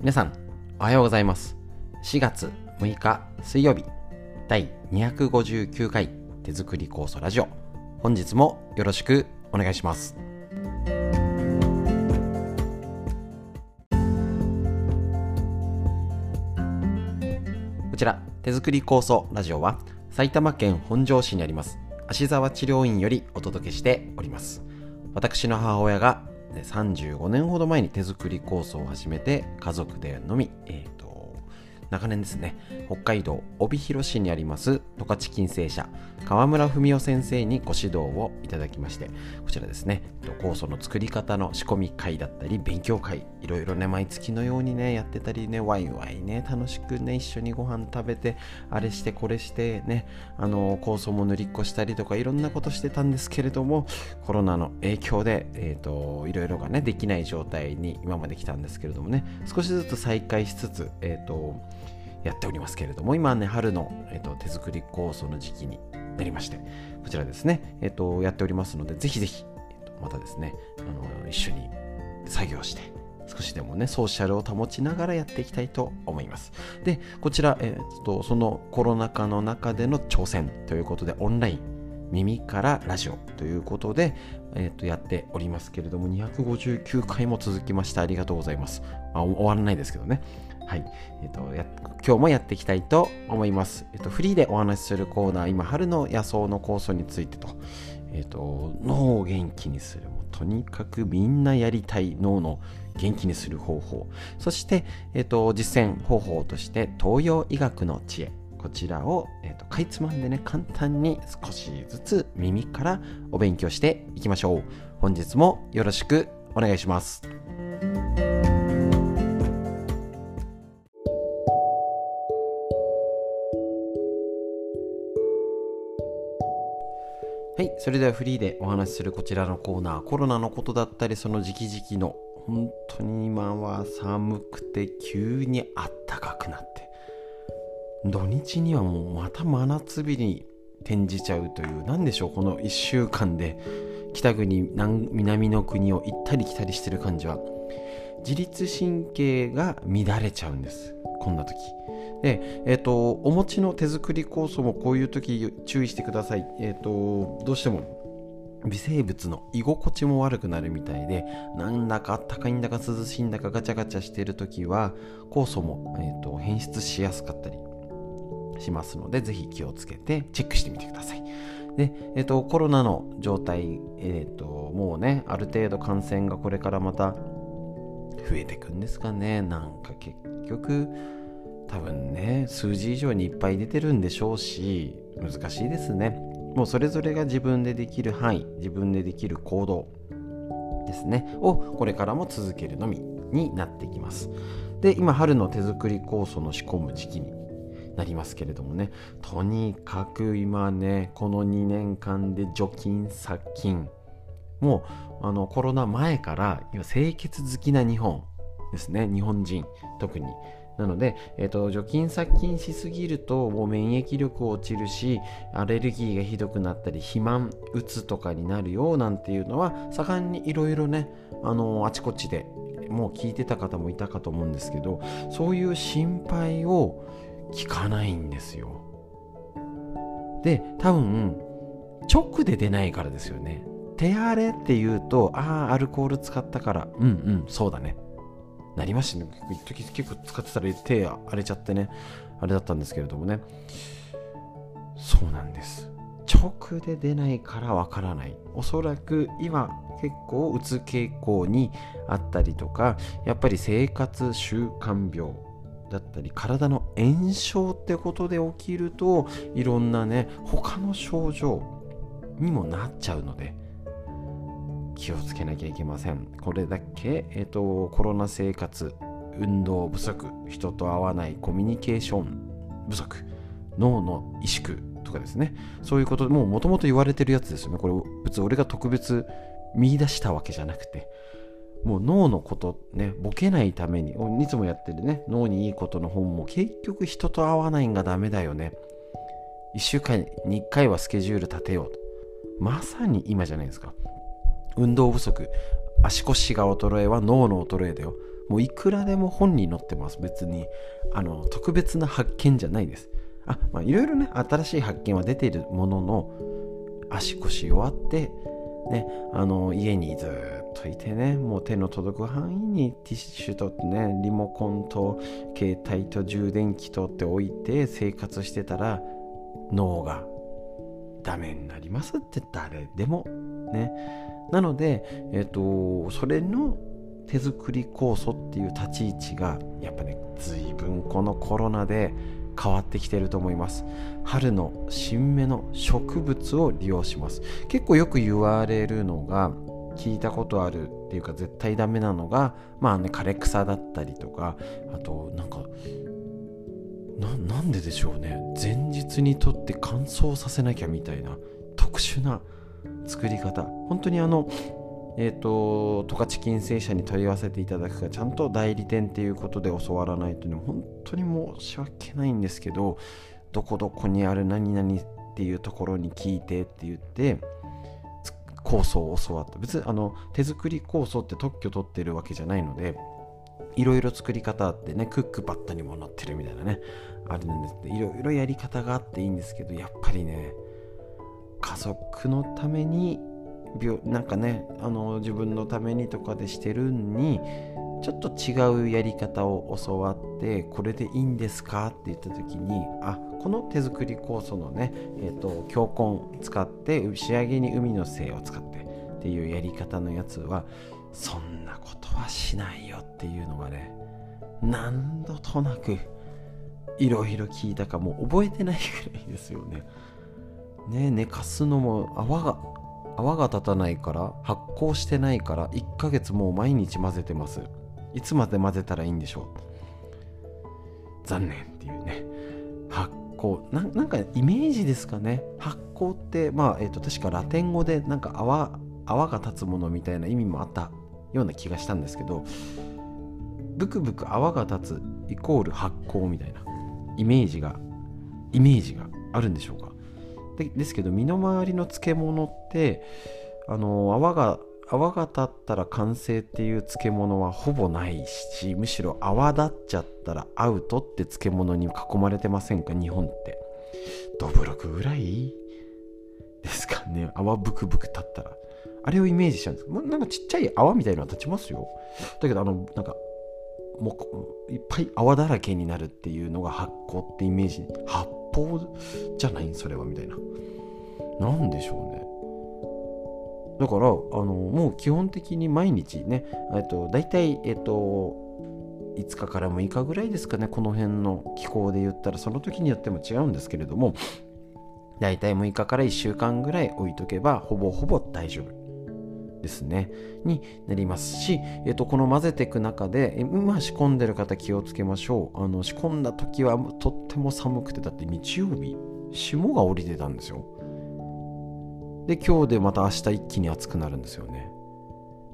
皆さん、おはようございます。4月6日水曜日、第259回手作り酵素ラジオ。本日もよろしくお願いします。こちら、手作り酵素ラジオは、埼玉県本庄市にあります、芦沢治療院よりお届けしております。私の母親が35年ほど前に手作り構想を始めて家族でのみ、えー、長年ですね北海道帯広市にあります十勝金星社川村文夫先生にご指導をいただきましてこちらですね酵素の作り方の仕込み会だったり勉強会いろいろね毎月のようにねやってたりねワイワイね楽しくね一緒にご飯食べてあれしてこれしてねあの酵素も塗りっこしたりとかいろんなことしてたんですけれどもコロナの影響で、いろいろがねできない状態に今まで来たんですけれどもね少しずつ再開しつつ、えー、とやっておりますけれども今ね春の、えー、と手作り酵素の時期になりましてこちらですね、えー、とやっておりますのでぜひぜひ、えー、とまたですねあの一緒に作業して少しでもねソーシャルを保ちながらやっていきたいと思います。でこちら、えー、とそのコロナ禍の中での挑戦ということでオンライン耳からラジオということで、えー、とやっておりますけれども259回も続きました。ありがとうございます。あ終わらないですけどね。はい、えーと、や今日もやっていきたいと思います、えーと、フリーでお話しするコーナー今春の野草の酵素についてと,、えーと、脳を元気にするもとにかくみんなやりたい脳の元気にする方法。そして、えー、と実践方法として東洋医学の知恵。こちらを、えー、とかいつまんでね簡単に少しずつ耳からお勉強していきましょう。本日もよろしくお願いします。それではフリーでお話しするこちらのコーナーコロナのことだったりその時期時期の本当に今は寒くて急にあったかくなって土日にはもうまた真夏日に転じちゃうという何でしょうこの1週間で北国南南の国を行ったり来たりしてる感じは自律神経が乱れちゃうんですこんな時。で、え、ー、とお餅の手作り酵素もこういう時注意してください。え、ー、とどうしても微生物の居心地も悪くなるみたいでなんだかあったかいんだか涼しいんだかガチャガチャしてる時は酵素も、えー、と変質しやすかったりしますのでぜひ気をつけてチェックしてみてください。で、えーと、コロナの状態、えーと、もうねある程度感染がこれからまた増えていくんですかね。なんか結局多分ね数字以上にいっぱい出てるんでしょうし難しいですね。もうそれぞれが自分でできる範囲自分でできる行動ですね。をこれからも続けるのみになってきます。で今春の手作り酵素の仕込む時期になりますけれどもね。とにかく今ねこの2年間で除菌殺菌。もうあのコロナ前から清潔好きな日本ですね。日本人特に。なので、えーと、除菌殺菌しすぎるともう免疫力落ちるしアレルギーがひどくなったり肥満うつとかになるよなんていうのは盛んにいろいろねあのあちこちでもう聞いてた方もいたかと思うんですけどそういう心配を聞かないんですよ。で多分直で出ないからですよね。手荒れっていうとああアルコール使ったからうんうんそうだね。なりましたね。一時結構使ってたら手荒れちゃってね。あれだったんですけれどもね。そうなんです。直で出ないからわからない。おそらく今結構うつ傾向にあったりとかやっぱり生活習慣病だったり体の炎症ってことで起きるといろんなね他の症状にもなっちゃうので気をつけなきゃいけません。これだけ、えーと、コロナ生活運動不足人と会わないコミュニケーション不足脳の萎縮とかですね。そういうこともうもともと言われてるやつですよね。これ別に俺が特別見出したわけじゃなくて。もう脳のことねボケないためにいつもやってるね脳にいいことの本も結局人と会わないんがダメだよね。1週間に1回はスケジュール立てようと。まさに今じゃないですか。運動不足。足腰が衰えは脳の衰えだよ。もういくらでも本に載ってます別に。あの特別な発見じゃないです。あまあいろいろね新しい発見は出ているものの足腰弱ってねあの家にずっといてねもう手の届く範囲にティッシュとねリモコンと携帯と充電器とって置いて生活してたら脳がダメになりますって誰でもね。なのでえっ、とそれの手作り酵素っていう立ち位置がやっぱね随分このコロナで変わってきてると思います。春の新芽の植物を利用します。結構よく言われるのが聞いたことあるっていうか絶対ダメなのがまあね枯れ草だったりとかあとなんかなんででしょうね。前日にとって乾燥させなきゃみたいな特殊な作り方。本当にあのえっ、ー、と十勝金星社に問い合わせていただくかちゃんと代理店っていうことで教わらないというのは本当に申し訳ないんですけどどこどこにある何々っていうところに聞いてって言って酵素を教わった。別にあの手作り酵素って特許取ってるわけじゃないのでいろいろ作り方あってねクックパッドにも載ってるみたいなねあるんです。いろいろやり方があっていいんですけどやっぱりね家族のために病なんかねあの自分のためにとかでしてるんにちょっと違うやり方を教わってこれでいいんですかって言った時にあこの手作り酵素のね、えーと、強根使って仕上げに海の精を使ってっていうやり方のやつはそんなことはしないよっていうのがね何度となくいろいろ聞いたかもう覚えてないぐらいですよね。ね寝かすのも泡が泡が立たないから発酵してないから1ヶ月もう毎日混ぜてます。いつまで混ぜたらいいんでしょう？残念っていうね。発酵。ななんかイメージですかね。発酵ってまあ、えーと、確かラテン語でなんか泡泡が立つものみたいな意味もあったような気がしたんですけどブクブク泡が立つイコール発酵みたいなイメージがイメージがあるんでしょうか？でですけど身の回りの漬物ってあの泡が泡が立ったら完成っていう漬物はほぼないしむしろ泡立っちゃったらアウトって漬物に囲まれてませんか？日本って。どぶろくぐらいですかね？泡ブクブク立ったら。あれをイメージしちゃうんです。けどなんかちっちゃい泡みたいなのは立ちますよ。だけどあのなんかもういっぱい泡だらけになるっていうのが発酵ってイメージ発泡じゃない？それはみたいな。何でしょうね。だからあのもう基本的に毎日ね、と、大体、えっと、5日から6日ぐらいですかね。この辺の気候で言ったらその時によっても違うんですけれども大体6日から1週間ぐらい置いとけばほぼほぼ大丈夫。ですねになりますし、えっと、この混ぜていく中で今仕込んでる方気をつけましょう。あの仕込んだ時はとっても寒くてだって日曜日霜が降りてたんですよ。で今日でまた明日一気に暑くなるんですよね。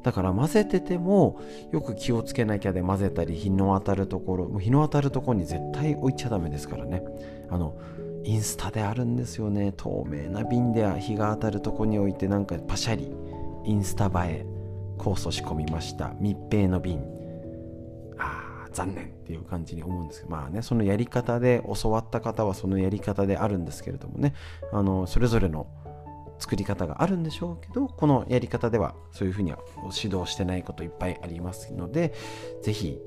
だから混ぜててもよく気をつけなきゃで混ぜたり日の当たるところもう日の当たるところに絶対置いちゃダメですからね。あのインスタであるんですよね。透明な瓶で日が当たるとこに置いてなんかパシャリインスタ映え酵素仕込みました。密閉の瓶。あ残念っていう感じに思うんですけどまあねそのやり方で教わった方はそのやり方であるんですけれどもね。あのそれぞれの作り方があるんでしょうけどこのやり方ではそういうふうには指導してないこといっぱいありますので是非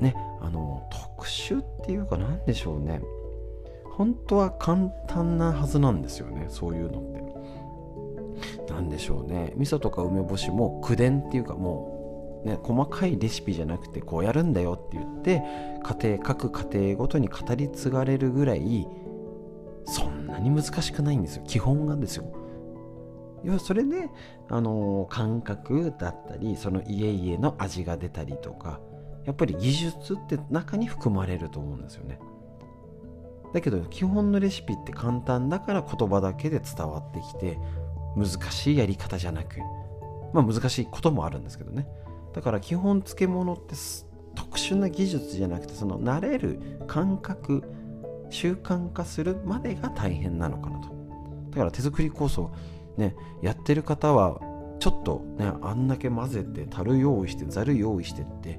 ねあの特殊っていうか何でしょうね。本当は簡単なはずなんですよねそういうのって。何でしょうね。味噌とか梅干しも口伝っていうかもうね細かいレシピじゃなくてこうやるんだよって言って家庭各家庭ごとに語り継がれるぐらいそんなに難しくないんですよ。基本がですよ。要はそれで、あの感覚だったりその家々の味が出たりとかやっぱり技術って中に含まれると思うんですよね。だけど基本のレシピって簡単だから言葉だけで伝わってきて難しいやり方じゃなくまあ難しいこともあるんですけどね。だから基本漬物って特殊な技術じゃなくてその慣れる感覚習慣化するまでが大変なのかなと。だから手作り酵素ねやってる方はちょっとねあんだけ混ぜて樽用意してざる用意してって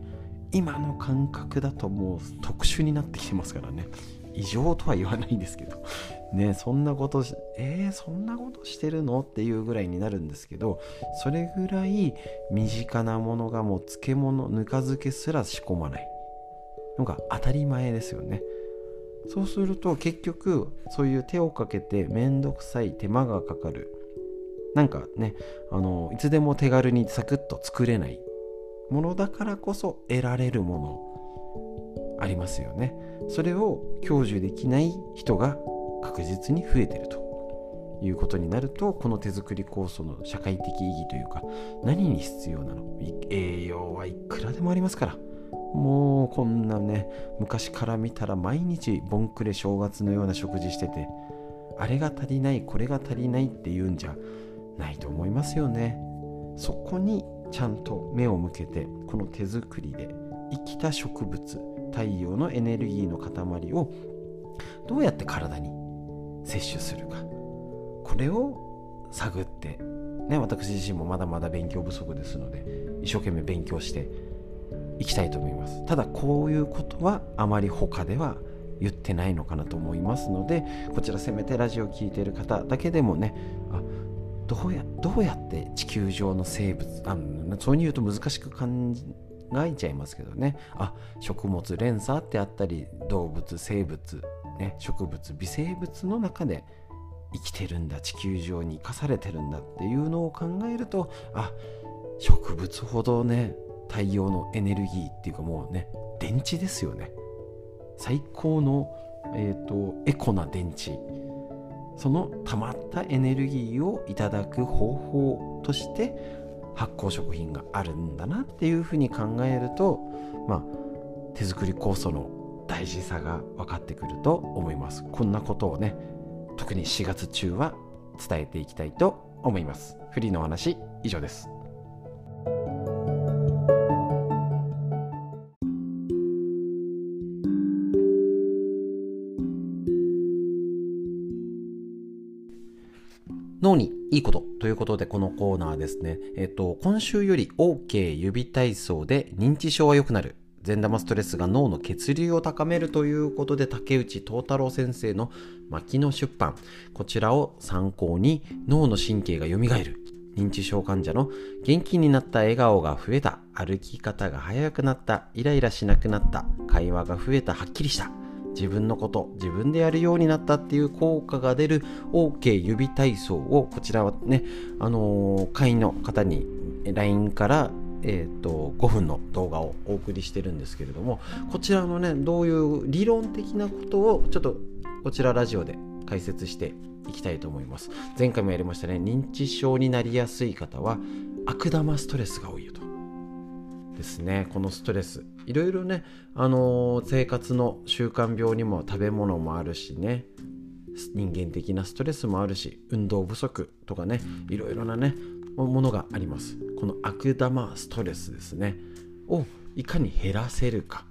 今の感覚だともう特殊になってきてますからね。異常とは言わないんですけど ねそんなことえー、そんなことしてるの？っていうぐらいになるんですけどそれぐらい身近なものがもう漬物ぬか漬けすら仕込まない。のが当たり前ですよね。そうすると結局そういう手をかけてめんどくさい手間がかかる。なんかねあのいつでも手軽にサクッと作れないものだからこそ得られるものありますよね。それを享受できない人が確実に増えてるということになるとこの手作り酵素の社会的意義というか何に必要なの？栄養はいくらでもありますから。もうこんなね昔から見たら毎日ボンクレ正月のような食事しててあれが足りないこれが足りないっていうんじゃないと思いますよね。そこにちゃんと目を向けてこの手作りで生きた植物太陽のエネルギーの塊をどうやって体に摂取するか。これを探ってね私自身もまだまだ勉強不足ですので一生懸命勉強していきたいと思います。ただこういうことはあまり他では言ってないのかなと思いますのでこちらせめてラジオを聴いている方だけでもねあどうやどうやって地球上の生物あそういうに言うと難しく感じ考えちゃいますけどね。あ食物連鎖ってあったり動物生物、ね、植物微生物の中で生きてるんだ地球上に生かされてるんだっていうのを考えるとあ植物ほどね太陽のエネルギーっていうかもうね電池ですよね。最高の、えーと、エコな電池。その溜まったエネルギーをいただく方法として発酵食品があるんだなっていうふうに考えるとまあ手作り酵素の大事さが分かってくると思います。こんなことをね特に4月中は伝えていきたいと思います。フリーのお話以上です。いいことということでこのコーナーですね。えっと、今週より OK 指体操で認知症は良くなる。善玉ストレスが脳の血流を高めるということで竹内東太郎先生の牧野出版こちらを参考に脳の神経が蘇る認知症患者の元気になった笑顔が増えた歩き方が速くなったイライラしなくなった会話が増えたはっきりした自分のこと自分でやるようになったっていう効果が出る OK 指体操をこちらはねあのー、会員の方に LINE からえーと、5分の動画をお送りしてるんですけれどもこちらのねどういう理論的なことをちょっとこちらラジオで解説していきたいと思います。前回もやりましたね認知症になりやすい方は悪玉ストレスが多いよと。ですねこのストレス。いろいろね、あのー、生活の習慣病にも食べ物もあるしね人間的なストレスもあるし運動不足とかねいろいろなねものがあります。この悪玉ストレスですねをいかに減らせるか。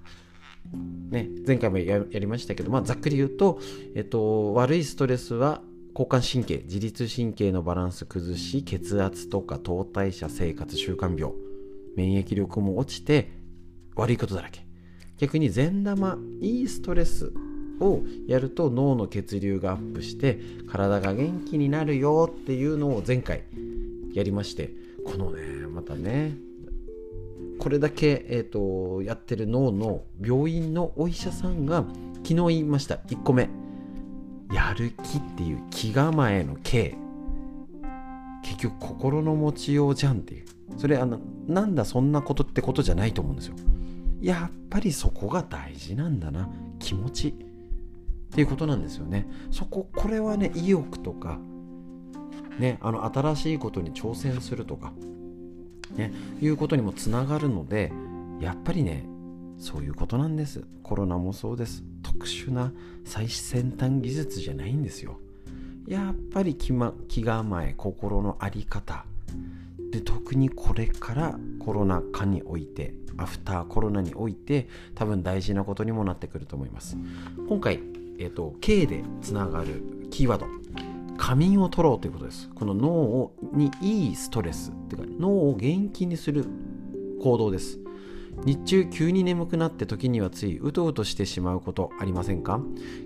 ね、前回もやりましたけど、まあ、ざっくり言うと、えっと、悪いストレスは交感神経自律神経のバランス崩し血圧とか糖代謝生活習慣病免疫力も落ちて悪いことだらけ。逆に善玉いいストレスをやると脳の血流がアップして体が元気になるよっていうのを前回やりまして。このねまたねこれだけ、えーと、やってる脳の病院のお医者さんが昨日言いました。1個目。やる気っていう気構えの K 結局心の持ちようじゃんっていう。それあのなんだそんなことってことじゃないと思うんですよ。やっぱりそこが大事なんだな。気持ちっていうことなんですよね。そここれはね意欲とかねあの新しいことに挑戦するとかねいうことにもつながるのでやっぱりねそういうことなんです。コロナもそうです。特殊な最先端技術じゃないんですよ。やっぱり気,、ま、気構え心の在り方。で特にこれからコロナ禍においてアフターコロナにおいて多分大事なことにもなってくると思います。今回、えーと、K でつながるキーワード。仮眠を取ろうということです。この脳をにいいストレスっていうか脳を元気にする行動です。日中急に眠くなって時にはついうとうとしてしまうことありませんか？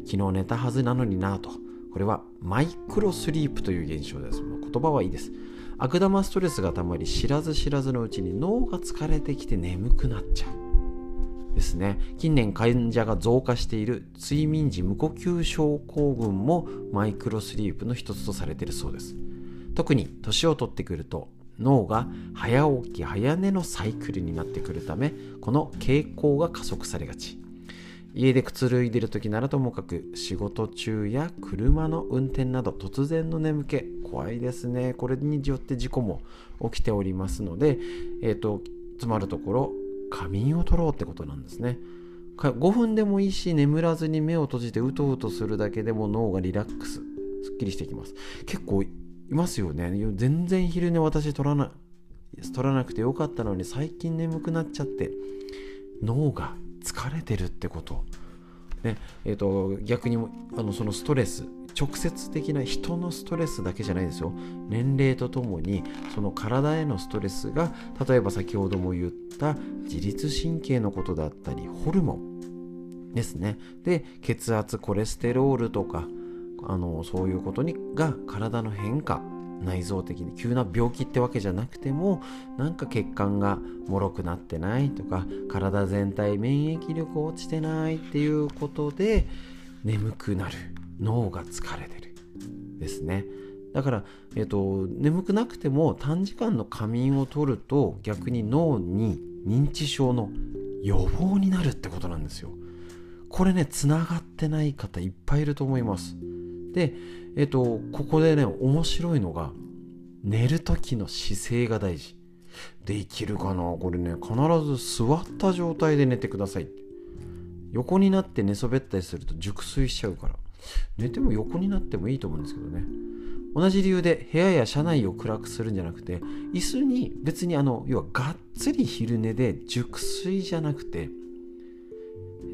昨日寝たはずなのになぁと。これはマイクロスリープという現象です。言葉はいいです。悪玉ストレスがたまり知らず知らずのうちに脳が疲れてきて眠くなっちゃうですね。近年患者が増加している睡眠時無呼吸症候群もマイクロスリープの一つとされているそうです。特に年を取ってくると脳が早起き早寝のサイクルになってくるためこの傾向が加速されがち。家でくつろいでる時ならともかく仕事中や車の運転など突然の眠気怖いですね。これによって事故も起きておりますのでえっ、ー、とつまるところ仮眠を取ろうってことなんですね。5分でもいいし眠らずに目を閉じてうとうとするだけでも脳がリラックスすっきりしてきます。結構いますよね。全然昼寝私取らな取らなくてよかったのに最近眠くなっちゃって脳が疲れてるってこと、ねえーと、逆にあのそのストレス直接的な人のストレスだけじゃないですよ。年齢とともにその体へのストレスが例えば先ほども言った自律神経のことだったりホルモンですね。で血圧コレステロールとかあのそういうことにが体の変化内臓的に急な病気ってわけじゃなくてもなんか血管が脆くなってないとか体全体免疫力落ちてないっていうことで眠くなる。脳が疲れてる。ですね。だから、えっと、眠くなくても短時間の仮眠を取ると逆に脳に認知症の予防になるってことなんですよ。これねつながってない方いっぱいいると思います。でえっと、ここでね、面白いのが、寝る時の姿勢が大事。できるかな？これね、必ず座った状態で寝てください。横になって寝そべったりすると熟睡しちゃうから。寝ても横になってもいいと思うんですけどね。同じ理由で部屋や車内を暗くするんじゃなくて、椅子に別にあの、要はがっつり昼寝で熟睡じゃなくて、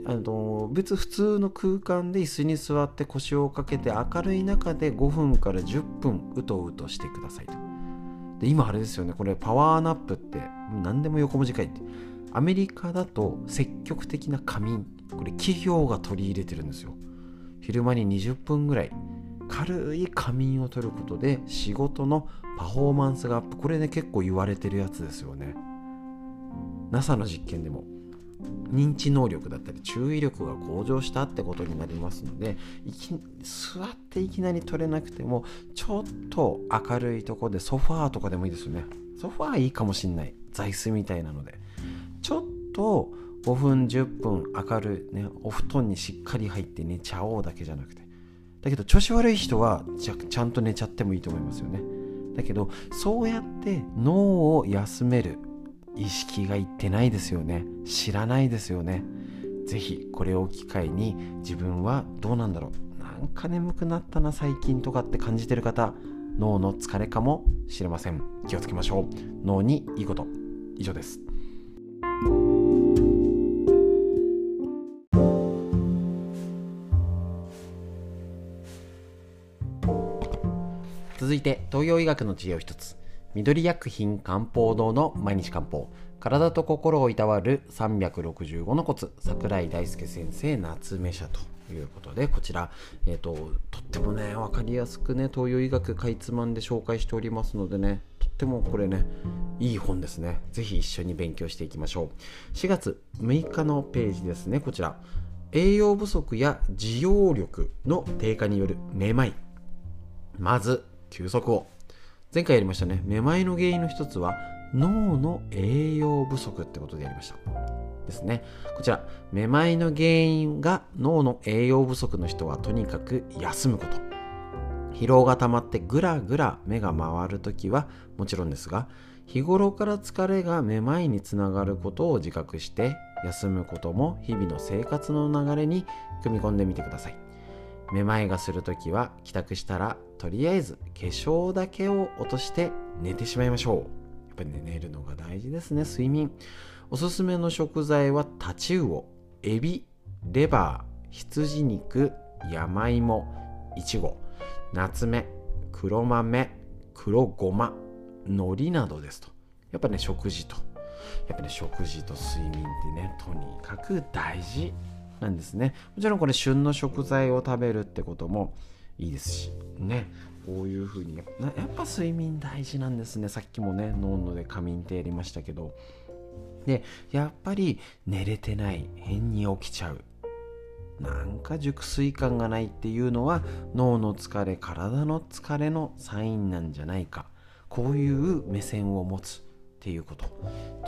あの別普通の空間で椅子に座って腰をかけて明るい中で5分から10分うとうとしてくださいと。で今あれですよね。これパワーナップって何でも横文字書いて。アメリカだと積極的な仮眠。これ企業が取り入れてるんですよ。昼間に20分ぐらい。軽い仮眠を取ることで仕事のパフォーマンスがアップ。これね結構言われてるやつですよね。NASA の実験でも。認知能力だったり注意力が向上したってことになりますので座っていきなり取れなくてもちょっと明るいとこでソファーとかでもいいですよね。ソファーいいかもしんない。座椅子みたいなので。ちょっと5分10分明るいねお布団にしっかり入って寝ちゃおうだけじゃなくて。だけど調子悪い人はちゃんと寝ちゃってもいいと思いますよね。だけどそうやって脳を休める。意識がいってないですよね。知らないですよね。是非これを機会に自分はどうなんだろう。なんか眠くなったな最近とかって感じてる方。脳の疲れかもしれません。気をつけましょう。脳にいいこと。以上です。続いて東洋医学の知恵を一つ。緑薬品漢方堂の毎日漢方。体と心をいたわる365のコツ。桜井大輔先生夏目社ということでこちら、えーと、とってもね分かりやすくね東洋医学かいつまんで紹介しておりますのでねとってもこれねいい本ですね。是非一緒に勉強していきましょう。4月6日のページですねこちら。栄養不足や需要力の低下によるめまい。まず休息を。前回やりましたね。めまいの原因の一つは脳の栄養不足ってことでやりました。ですね。こちらめまいの原因が脳の栄養不足の人はとにかく休むこと。疲労が溜まってぐらぐら目が回るときはもちろんですが日頃から疲れがめまいにつながることを自覚して休むことも日々の生活の流れに組み込んでみてください。めまいがするときは帰宅したらとりあえず化粧だけを落として寝てしまいましょう。やっぱりね、寝るのが大事ですね、睡眠。おすすめの食材はタチウオ、エビ、レバー、羊肉、山芋、いちご、ナツメ、黒豆黒ごま海苔などですとやっぱね食事とやっぱね食事と睡眠ってねとにかく大事なんですね。もちろんこれ旬の食材を食べるってこともいいですしね。こういうふうにやっぱ睡眠大事なんですね。さっきもね脳ので仮眠ってやりましたけど。でやっぱり寝れてない変に起きちゃう。なんか熟睡感がないっていうのは脳の疲れ体の疲れのサインなんじゃないか。こういう目線を持つっていうこと。と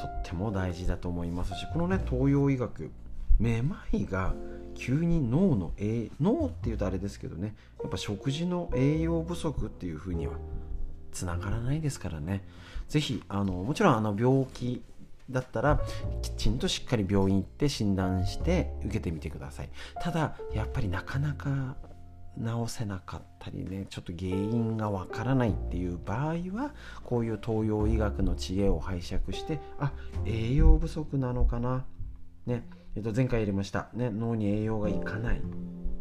っても大事だと思いますしこのね東洋医学めまいが急に脳の栄脳っていうとあれですけどねやっぱ食事の栄養不足っていうふうにはつながらないですからね。是非あのもちろんあの病気だったらきちんとしっかり病院行って診断して受けてみてください。ただやっぱりなかなか治せなかったりねちょっと原因がわからないっていう場合はこういう東洋医学の知恵を拝借してあ栄養不足なのかなね。えっと、前回やりました、ね、脳に栄養がいかない。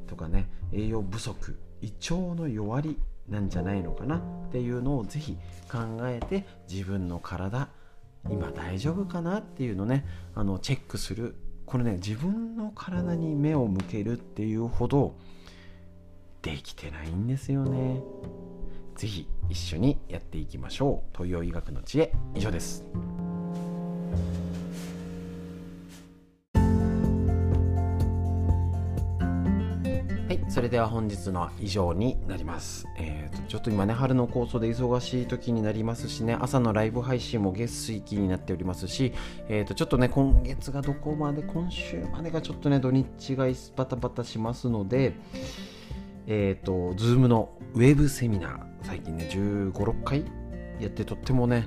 とかね栄養不足。胃腸の弱りなんじゃないのかな。っていうのをぜひ考えて自分の体今大丈夫かなっていうのねあのチェックする。これね自分の体に目を向けるっていうほどできてないんですよね。是非一緒にやっていきましょう。東洋医学の知恵以上です。それでは本日の以上になります。えーと、ちょっと今ね、春の構想で忙しい時になりますしね、朝のライブ配信も月水期になっておりますし、えーと、ちょっとね、今月がどこまで、今週までがちょっとね、土日がバタバタしますので、えっ、ー、と、ズームのウェブセミナー、最近ね、15、6回やってとってもね、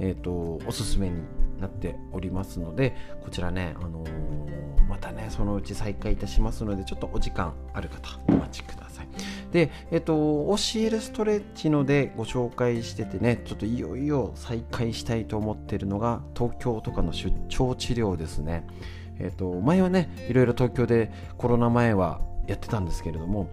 えっ、ー、と、おすすめになっておりますのでこちらね、あのー、またねそのうち再開いたしますのでちょっとお時間ある方お待ちください。でえっ、と教えるストレッチのでご紹介しててねちょっといよいよ再開したいと思ってるのが東京とかの出張治療ですね。えっ、と前はねいろいろ東京でコロナ前はやってたんですけれども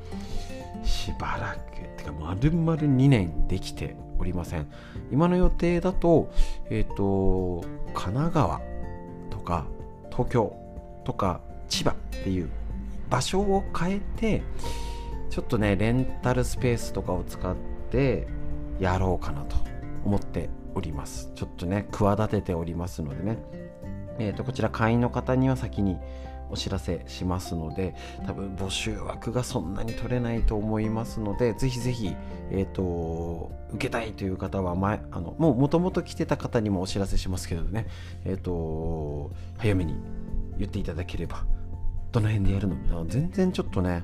しばらくてか丸々2年できておりません。今の予定だとえっ、と神奈川とか東京とか千葉っていう場所を変えてちょっとねレンタルスペースとかを使ってやろうかなと思っております。ちょっとね企てておりますのでね。えーとこちら会員の方には先にお知らせしますので多分募集枠がそんなに取れないと思いますのでぜひぜひ、えーと、受けたいという方は前あのもうもともと来てた方にもお知らせしますけどね、えーと、早めに言っていただければ。どの辺でやるの？全然ちょっとね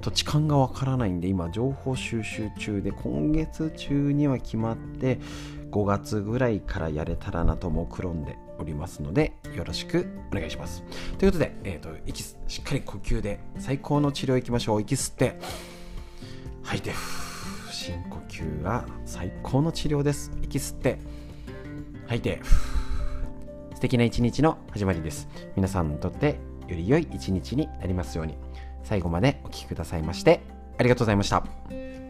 土地勘がわからないんで今情報収集中で今月中には決まって5月ぐらいからやれたらなと目論んでおりますのでよろしくお願いします。ということで、えーと、息しっかり呼吸で最高の治療いきましょう。息吸って。吐いて深呼吸が最高の治療です。息吸って。吐いて敵な一日の始まりです皆さんにとってより良い一日になりますように最後までお聴きくださいましてありがとうございました。